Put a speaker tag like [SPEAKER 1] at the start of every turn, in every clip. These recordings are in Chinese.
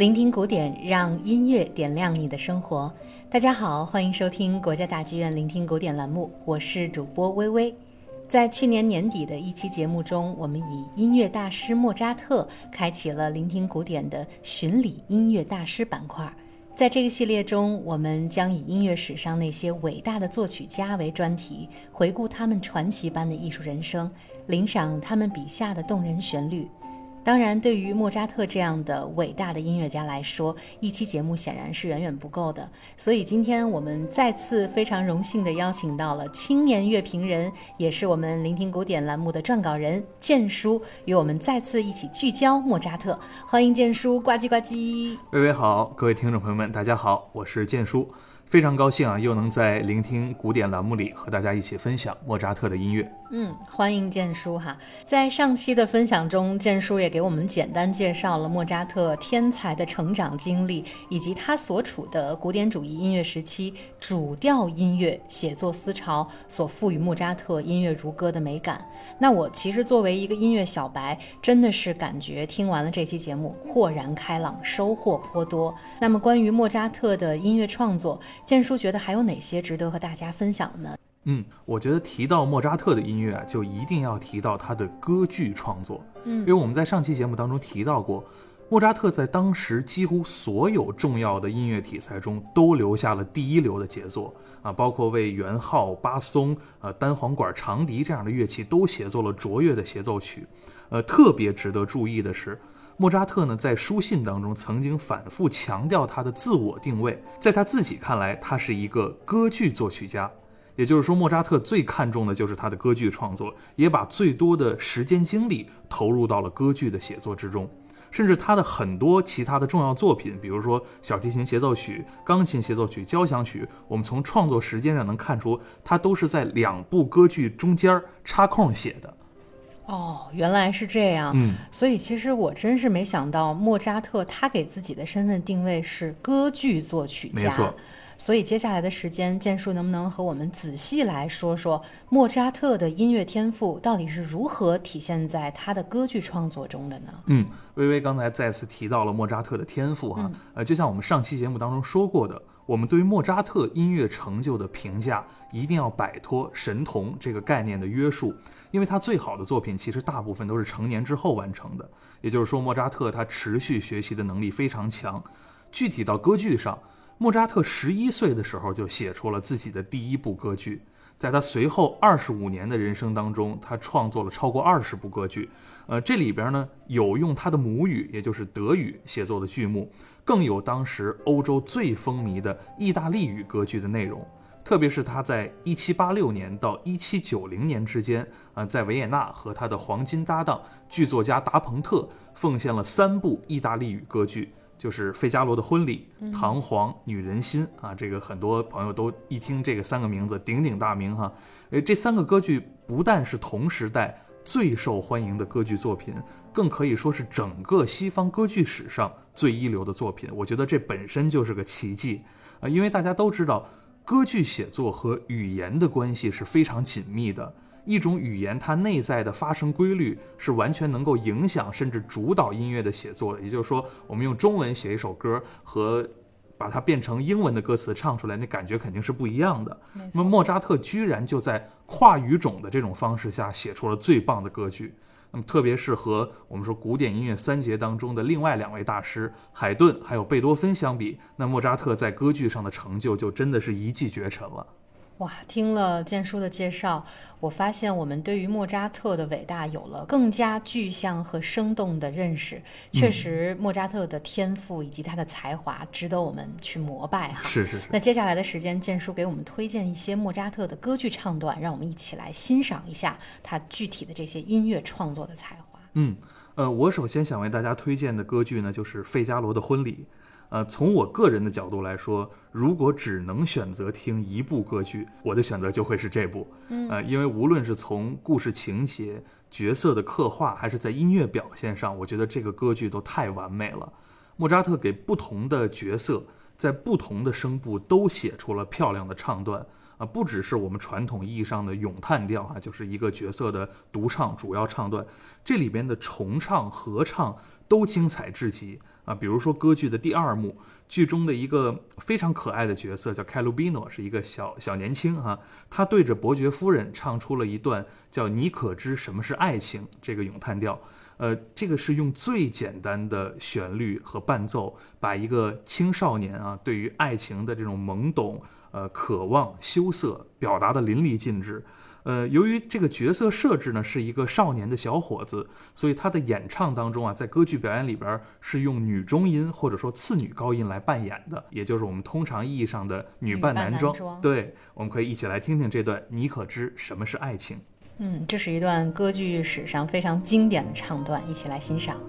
[SPEAKER 1] 聆听古典，让音乐点亮你的生活。大家好，欢迎收听国家大剧院聆听古典栏目，我是主播微微。在去年年底的一期节目中，我们以音乐大师莫扎特开启了聆听古典的巡礼音乐大师板块。在这个系列中，我们将以音乐史上那些伟大的作曲家为专题，回顾他们传奇般的艺术人生，领赏他们笔下的动人旋律。当然，对于莫扎特这样的伟大的音乐家来说，一期节目显然是远远不够的。所以，今天我们再次非常荣幸地邀请到了青年乐评人，也是我们聆听古典栏目的撰稿人建叔，与我们再次一起聚焦莫扎特。欢迎建叔，呱唧呱唧。
[SPEAKER 2] 微微好，各位听众朋友们，大家好，我是建叔。非常高兴啊，又能在聆听古典栏目里和大家一起分享莫扎特的音乐。
[SPEAKER 1] 嗯，欢迎建叔哈。在上期的分享中，建叔也给我们简单介绍了莫扎特天才的成长经历，以及他所处的古典主义音乐时期主调音乐写作思潮所赋予莫扎特音乐如歌的美感。那我其实作为一个音乐小白，真的是感觉听完了这期节目豁然开朗，收获颇多。那么关于莫扎特的音乐创作，建叔觉得还有哪些值得和大家分享呢？
[SPEAKER 2] 嗯，我觉得提到莫扎特的音乐啊，就一定要提到他的歌剧创作。
[SPEAKER 1] 嗯，
[SPEAKER 2] 因为我们在上期节目当中提到过，莫扎特在当时几乎所有重要的音乐题材中都留下了第一流的杰作啊，包括为圆号、巴松、呃单簧管、长笛这样的乐器都写作了卓越的协奏曲。呃，特别值得注意的是。莫扎特呢，在书信当中曾经反复强调他的自我定位，在他自己看来，他是一个歌剧作曲家。也就是说，莫扎特最看重的就是他的歌剧创作，也把最多的时间精力投入到了歌剧的写作之中。甚至他的很多其他的重要作品，比如说小提琴协奏曲、钢琴协奏曲、交响曲，我们从创作时间上能看出，他都是在两部歌剧中间插空写的。
[SPEAKER 1] 哦，原来是这样。
[SPEAKER 2] 嗯，
[SPEAKER 1] 所以其实我真是没想到，莫扎特他给自己的身份定位是歌剧作曲家。
[SPEAKER 2] 没错。
[SPEAKER 1] 所以接下来的时间，建树能不能和我们仔细来说说莫扎特的音乐天赋到底是如何体现在他的歌剧创作中的呢？
[SPEAKER 2] 嗯，微微刚才再次提到了莫扎特的天赋哈，呃，就像我们上期节目当中说过的。我们对于莫扎特音乐成就的评价，一定要摆脱神童这个概念的约束，因为他最好的作品其实大部分都是成年之后完成的。也就是说，莫扎特他持续学习的能力非常强。具体到歌剧上，莫扎特十一岁的时候就写出了自己的第一部歌剧。在他随后二十五年的人生当中，他创作了超过二十部歌剧，呃，这里边呢有用他的母语，也就是德语写作的剧目，更有当时欧洲最风靡的意大利语歌剧的内容。特别是他在一七八六年到一七九零年之间，呃，在维也纳和他的黄金搭档剧作家达蓬特奉献了三部意大利语歌剧。就是费加罗的婚礼、唐璜、女人心啊，这个很多朋友都一听这个三个名字鼎鼎大名哈。诶，这三个歌剧不但是同时代最受欢迎的歌剧作品，更可以说是整个西方歌剧史上最一流的作品。我觉得这本身就是个奇迹啊，因为大家都知道，歌剧写作和语言的关系是非常紧密的。一种语言，它内在的发声规律是完全能够影响甚至主导音乐的写作的。也就是说，我们用中文写一首歌和把它变成英文的歌词唱出来，那感觉肯定是不一样的。那么莫扎特居然就在跨语种的这种方式下写出了最棒的歌剧。那么特别是和我们说古典音乐三杰当中的另外两位大师海顿还有贝多芬相比，那莫扎特在歌剧上的成就就真的是一骑绝尘了。
[SPEAKER 1] 哇，听了建叔的介绍，我发现我们对于莫扎特的伟大有了更加具象和生动的认识。确实，莫扎特的天赋以及他的才华值得我们去膜拜哈。
[SPEAKER 2] 是是是。
[SPEAKER 1] 那接下来的时间，建叔给我们推荐一些莫扎特的歌剧唱段，让我们一起来欣赏一下他具体的这些音乐创作的才华。
[SPEAKER 2] 嗯，呃，我首先想为大家推荐的歌剧呢，就是《费加罗的婚礼》。呃，从我个人的角度来说，如果只能选择听一部歌剧，我的选择就会是这部。
[SPEAKER 1] 嗯，
[SPEAKER 2] 呃，因为无论是从故事情节、角色的刻画，还是在音乐表现上，我觉得这个歌剧都太完美了。莫扎特给不同的角色，在不同的声部都写出了漂亮的唱段。啊，不只是我们传统意义上的咏叹调啊，就是一个角色的独唱主要唱段，这里边的重唱、合唱。都精彩至极啊。比如说歌剧的第二幕，剧中的一个非常可爱的角色叫凯鲁比诺，是一个小小年轻啊，他对着伯爵夫人唱出了一段叫“你可知什么是爱情”这个咏叹调。呃，这个是用最简单的旋律和伴奏，把一个青少年啊对于爱情的这种懵懂、呃渴望、羞涩表达的淋漓尽致。呃，由于这个角色设置呢是一个少年的小伙子，所以他的演唱当中啊，在歌剧表演里边是用女中音或者说次女高音来扮演的，也就是我们通常意义上的女扮男装。对，我们可以一起来听听这段。你可知什么是爱情？
[SPEAKER 3] 嗯，这是一段歌剧史上非常经典的唱段，一起来欣赏。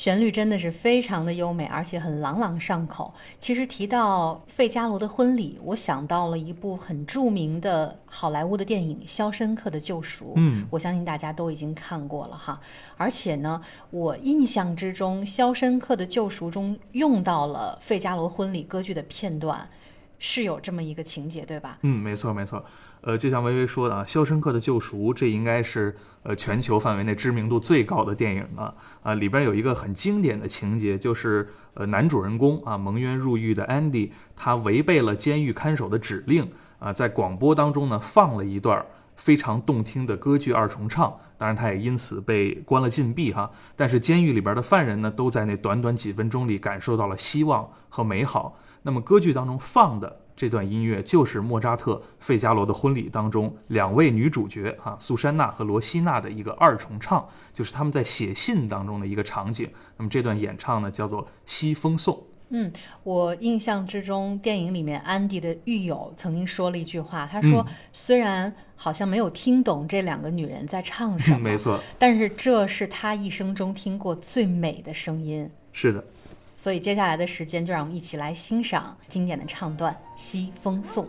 [SPEAKER 3] 旋律真的是非常的优美，而且很朗朗上口。其实提到费加罗的婚礼，我想到了一部很著名的好莱坞的电影《肖申克的救赎》。
[SPEAKER 2] 嗯，
[SPEAKER 3] 我相信大家都已经看过了哈。而且呢，我印象之中，《肖申克的救赎》中用到了费加罗婚礼歌剧的片段。是有这么一个情节，对吧？
[SPEAKER 2] 嗯，没错没错。呃，就像微微说的啊，《肖申克的救赎》这应该是呃全球范围内知名度最高的电影啊啊！里边有一个很经典的情节，就是呃男主人公啊蒙冤入狱的 Andy，他违背了监狱看守的指令啊，在广播当中呢放了一段非常动听的歌剧二重唱，当然他也因此被关了禁闭哈。但是监狱里边的犯人呢，都在那短短几分钟里感受到了希望和美好。那么歌剧当中放的这段音乐，就是莫扎特《费加罗的婚礼》当中两位女主角啊，苏珊娜和罗西娜的一个二重唱，就是他们在写信当中的一个场景。那么这段演唱呢，叫做《西风颂》。
[SPEAKER 3] 嗯，我印象之中，电影里面安迪的狱友曾经说了一句话，他说：“虽然好像没有听懂这两个女人在唱什 么，
[SPEAKER 2] 没错，
[SPEAKER 3] 但是这是他一生中听过最美的声音。”
[SPEAKER 2] 是的。
[SPEAKER 3] 所以接下来的时间，就让我们一起来欣赏经典的唱段《西风颂》。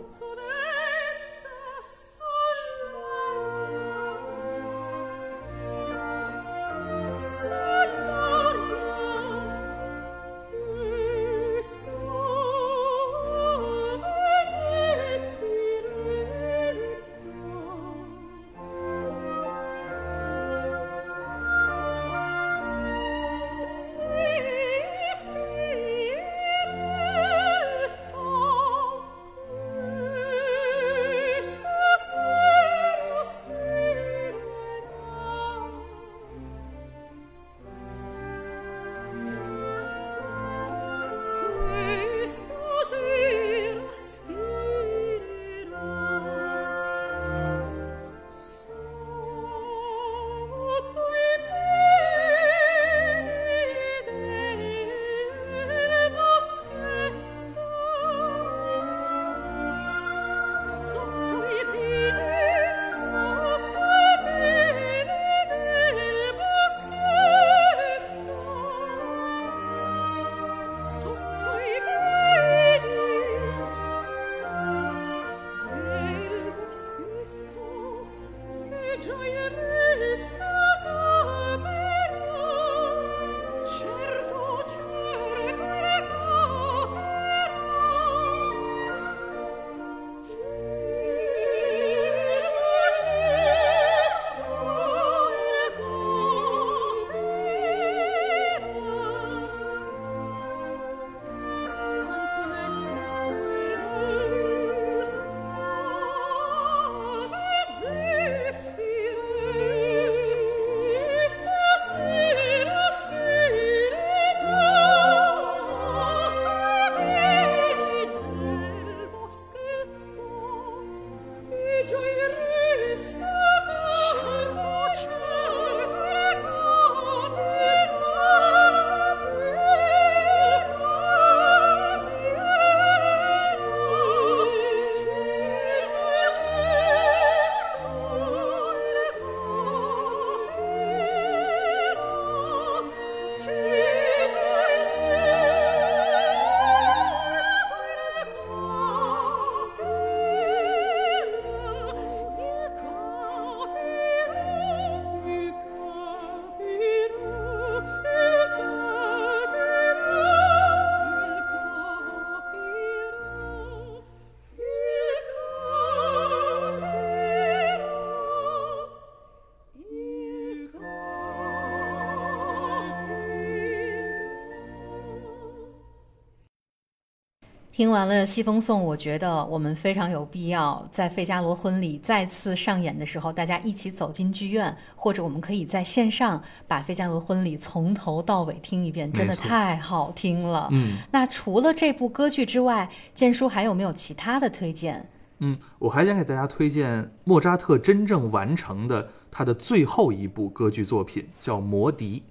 [SPEAKER 1] 听完了《西风颂》，我觉得我们非常有必要在《费加罗婚礼》再次上演的时候，大家一起走进剧院，或者我们可以在线上把《费加罗婚礼》从头到尾听一遍，真的太好听了。
[SPEAKER 2] 嗯，
[SPEAKER 1] 那除了这部歌剧之外，建叔还有没有其他的推荐？
[SPEAKER 2] 嗯，我还想给大家推荐莫扎特真正完成的他的最后一部歌剧作品，叫《魔笛》。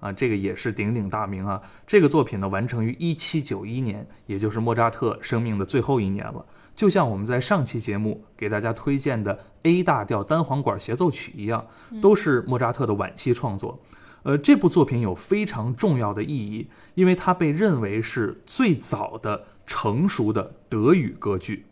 [SPEAKER 2] 啊，这个也是鼎鼎大名啊！这个作品呢，完成于一七九一年，也就是莫扎特生命的最后一年了。就像我们在上期节目给大家推荐的 A 大调单簧管协奏曲一样，都是莫扎特的晚期创作。呃，这部作品有非常重要的意义，因为它被认为是最早的成熟的德语歌剧。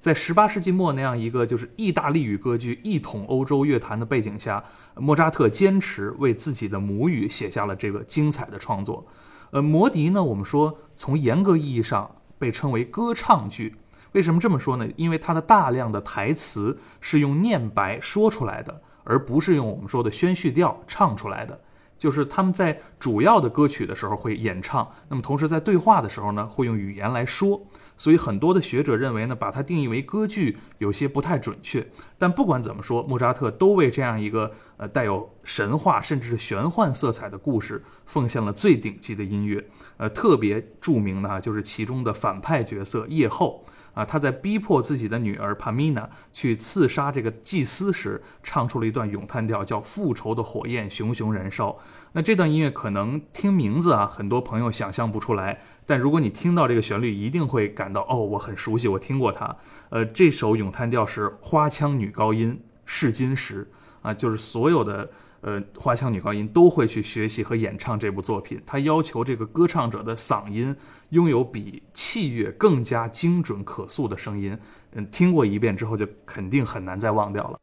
[SPEAKER 2] 在十八世纪末那样一个就是意大利语歌剧一统欧洲乐坛的背景下，莫扎特坚持为自己的母语写下了这个精彩的创作。呃，《魔笛》呢，我们说从严格意义上被称为歌唱剧。为什么这么说呢？因为它的大量的台词是用念白说出来的，而不是用我们说的宣叙调唱出来的。就是他们在主要的歌曲的时候会演唱，那么同时在对话的时候呢，会用语言来说。所以很多的学者认为呢，把它定义为歌剧有些不太准确。但不管怎么说，莫扎特都为这样一个呃带有神话甚至是玄幻色彩的故事奉献了最顶级的音乐。呃，特别著名的啊，就是其中的反派角色夜后。啊，他在逼迫自己的女儿帕米娜去刺杀这个祭司时，唱出了一段咏叹调，叫“复仇的火焰熊熊燃烧”。那这段音乐可能听名字啊，很多朋友想象不出来，但如果你听到这个旋律，一定会感到哦，我很熟悉，我听过它。呃，这首咏叹调是花腔女高音试金石啊，就是所有的。呃，花腔女高音都会去学习和演唱这部作品。他要求这个歌唱者的嗓音拥有比器乐更加精准可塑的声音。嗯，听过一遍之后，就肯定很难再忘掉了。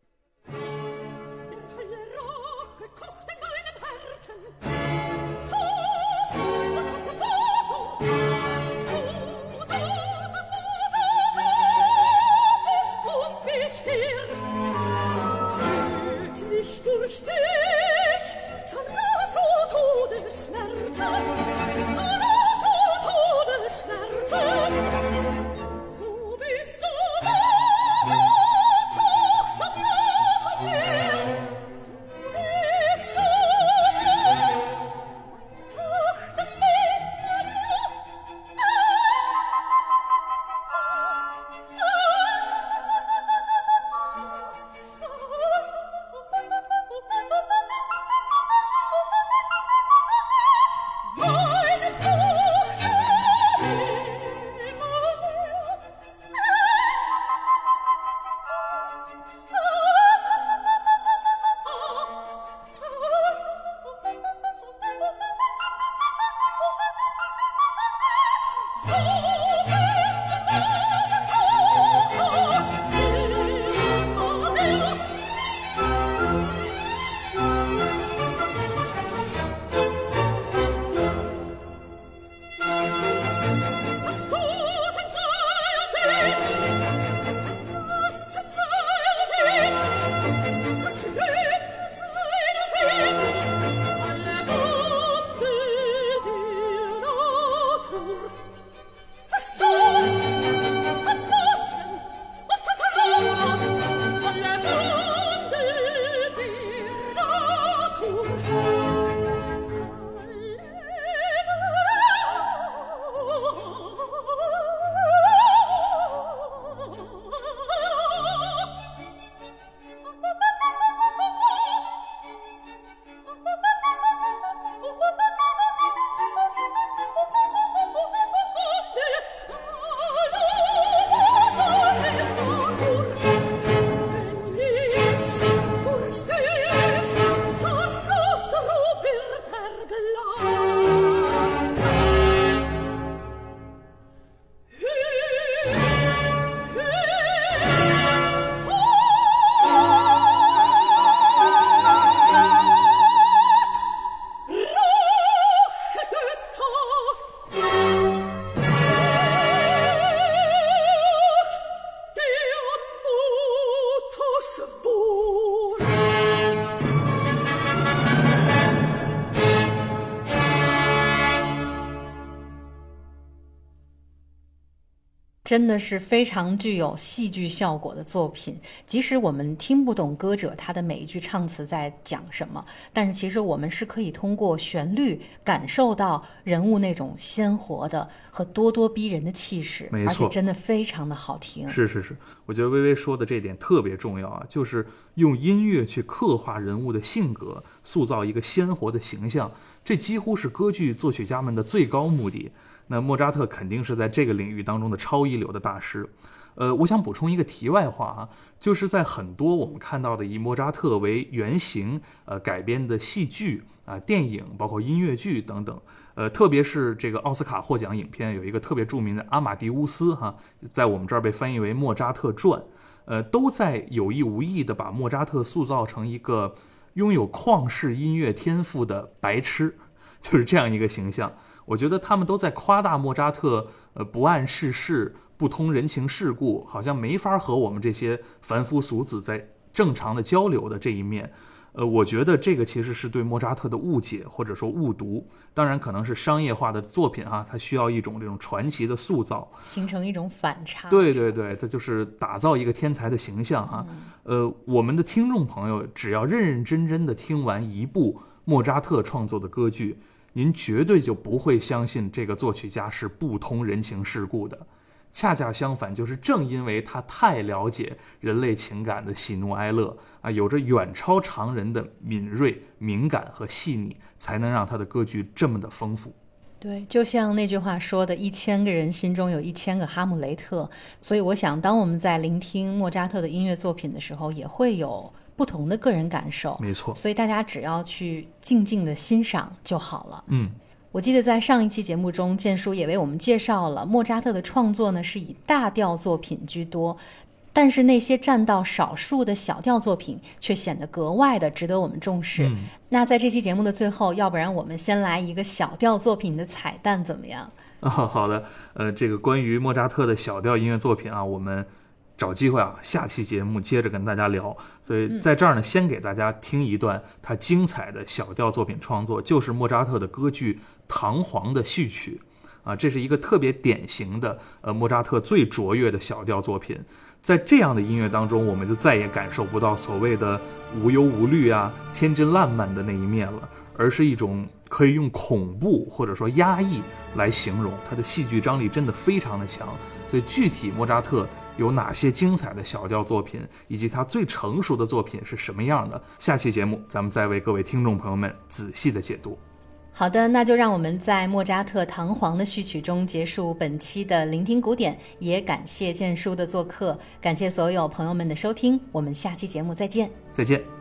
[SPEAKER 1] 真的是非常具有戏剧效果的作品。即使我们听不懂歌者他的每一句唱词在讲什么，但是其实我们是可以通过旋律感受到人物那种鲜活的和咄咄逼人的气势，
[SPEAKER 2] 没错
[SPEAKER 1] 而且真的非常的好听。
[SPEAKER 2] 是是是，我觉得微微说的这点特别重要啊，就是用音乐去刻画人物的性格，塑造一个鲜活的形象，这几乎是歌剧作曲家们的最高目的。那莫扎特肯定是在这个领域当中的超一流的大师。呃，我想补充一个题外话啊，就是在很多我们看到的以莫扎特为原型呃改编的戏剧啊、电影，包括音乐剧等等，呃，特别是这个奥斯卡获奖影片有一个特别著名的《阿马迪乌斯》哈，在我们这儿被翻译为《莫扎特传》，呃，都在有意无意地把莫扎特塑造成一个拥有旷世音乐天赋的白痴，就是这样一个形象。我觉得他们都在夸大莫扎特，呃，不谙世事、不通人情世故，好像没法和我们这些凡夫俗子在正常的交流的这一面。呃，我觉得这个其实是对莫扎特的误解或者说误读。当然，可能是商业化的作品哈、它需要一种这种传奇的塑造。
[SPEAKER 1] 形成一种反差。
[SPEAKER 2] 对对对，这就是打造一个天才的形象哈。呃，我们的听众朋友只要认认真真的听完一部莫扎特创作的歌剧，您绝对就不会相信这个作曲家是不通人情世故的。恰恰相反，就是正因为他太了解人类情感的喜怒哀乐啊，有着远超常人的敏锐、敏感和细腻，才能让他的歌剧这么的丰富。
[SPEAKER 1] 对，就像那句话说的，一千个人心中有一千个哈姆雷特。所以我想，当我们在聆听莫扎特的音乐作品的时候，也会有不同的个人感受。
[SPEAKER 2] 没错，
[SPEAKER 1] 所以大家只要去静静的欣赏就好了。
[SPEAKER 2] 嗯，
[SPEAKER 1] 我记得在上一期节目中，建叔也为我们介绍了莫扎特的创作呢是以大调作品居多，但是那些占到少数的小调作品却显得格外的值得我们重视。
[SPEAKER 2] 嗯
[SPEAKER 1] 那在这期节目的最后，要不然我们先来一个小调作品的彩蛋怎么样？
[SPEAKER 2] 啊，好的，呃，这个关于莫扎特的小调音乐作品啊，我们找机会啊，下期节目接着跟大家聊。所以在这儿呢，先给大家听一段他精彩的小调作品创作，就是莫扎特的歌剧《唐璜》的序曲。啊，这是一个特别典型的呃莫扎特最卓越的小调作品。在这样的音乐当中，我们就再也感受不到所谓的无忧无虑啊、天真烂漫的那一面了，而是一种可以用恐怖或者说压抑来形容。它的戏剧张力真的非常的强。所以具体莫扎特有哪些精彩的小调作品，以及他最成熟的作品是什么样的，下期节目咱们再为各位听众朋友们仔细的解读。
[SPEAKER 1] 好的，那就让我们在莫扎特《唐璜》的序曲中结束本期的聆听古典，也感谢建叔的做客，感谢所有朋友们的收听，我们下期节目再见。
[SPEAKER 2] 再见。